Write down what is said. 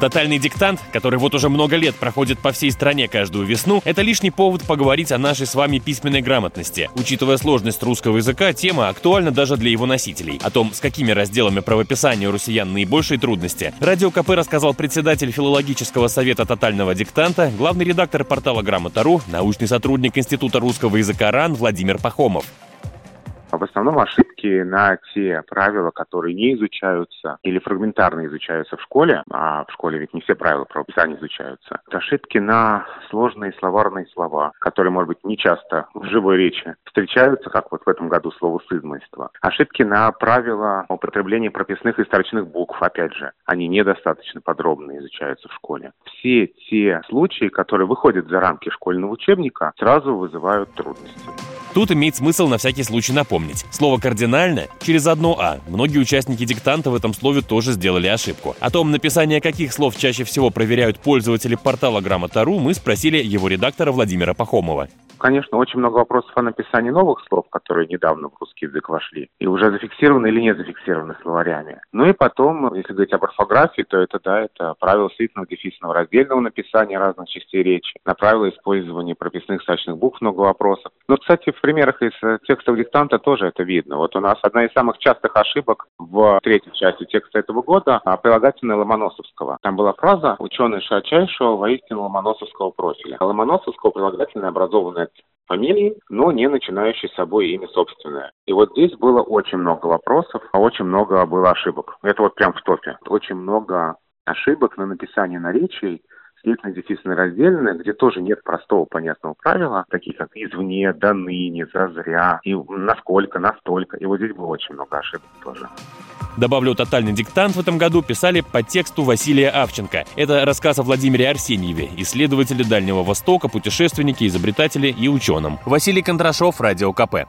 Тотальный диктант, который вот уже много лет проходит по всей стране каждую весну, это лишний повод поговорить о нашей с вами письменной грамотности. Учитывая сложность русского языка, тема актуальна даже для его носителей. О том, с какими разделами правописания у россиян наибольшие трудности, Радио КП рассказал председатель филологического совета тотального диктанта, главный редактор портала Грамота.ру, научный сотрудник Института русского языка РАН Владимир Пахомов. В основном ошибки на те правила, которые не изучаются или фрагментарно изучаются в школе, а в школе ведь не все правила правописания изучаются. Это ошибки на сложные словарные слова, которые, может быть, не часто в живой речи встречаются, как вот в этом году слово «сызмойство». Ошибки на правила употребления прописных и старочных букв, опять же, они недостаточно подробно изучаются в школе. Все те случаи, которые выходят за рамки школьного учебника, сразу вызывают трудности. Тут имеет смысл на всякий случай напомнить. Слово «кардинально» через одно «а». Многие участники диктанта в этом слове тоже сделали ошибку. О том, написание каких слов чаще всего проверяют пользователи портала Грамота.ру, мы спросили его редактора Владимира Пахомова. Конечно, очень много вопросов о написании новых слов, которые недавно в русский язык вошли, и уже зафиксированы или не зафиксированы словарями. Ну и потом, если говорить об орфографии, то это, да, это правило слитного дефисного раздельного написания разных частей речи, на правила использования прописных стачных букв много вопросов. Но, кстати, в примерах из э, текстов диктанта тоже это видно. Вот у нас одна из самых частых ошибок в третьей части текста этого года а, прилагательная Ломоносовского. Там была фраза «ученый широчайшего воистину Ломоносовского профиля». Ломоносовского прилагательное образованное фамилии, но не начинающей с собой имя собственное. И вот здесь было очень много вопросов, а очень много было ошибок. Это вот прям в топе. Очень много ошибок на написание наречий, слитно дефисно раздельное, где тоже нет простого понятного правила, такие как извне, до ныне, зазря, и насколько, настолько. И вот здесь было очень много ошибок тоже. Добавлю, тотальный диктант в этом году писали по тексту Василия Авченко. Это рассказ о Владимире Арсеньеве, исследователе Дальнего Востока, путешественнике, изобретателе и ученом. Василий Кондрашов, Радио КП.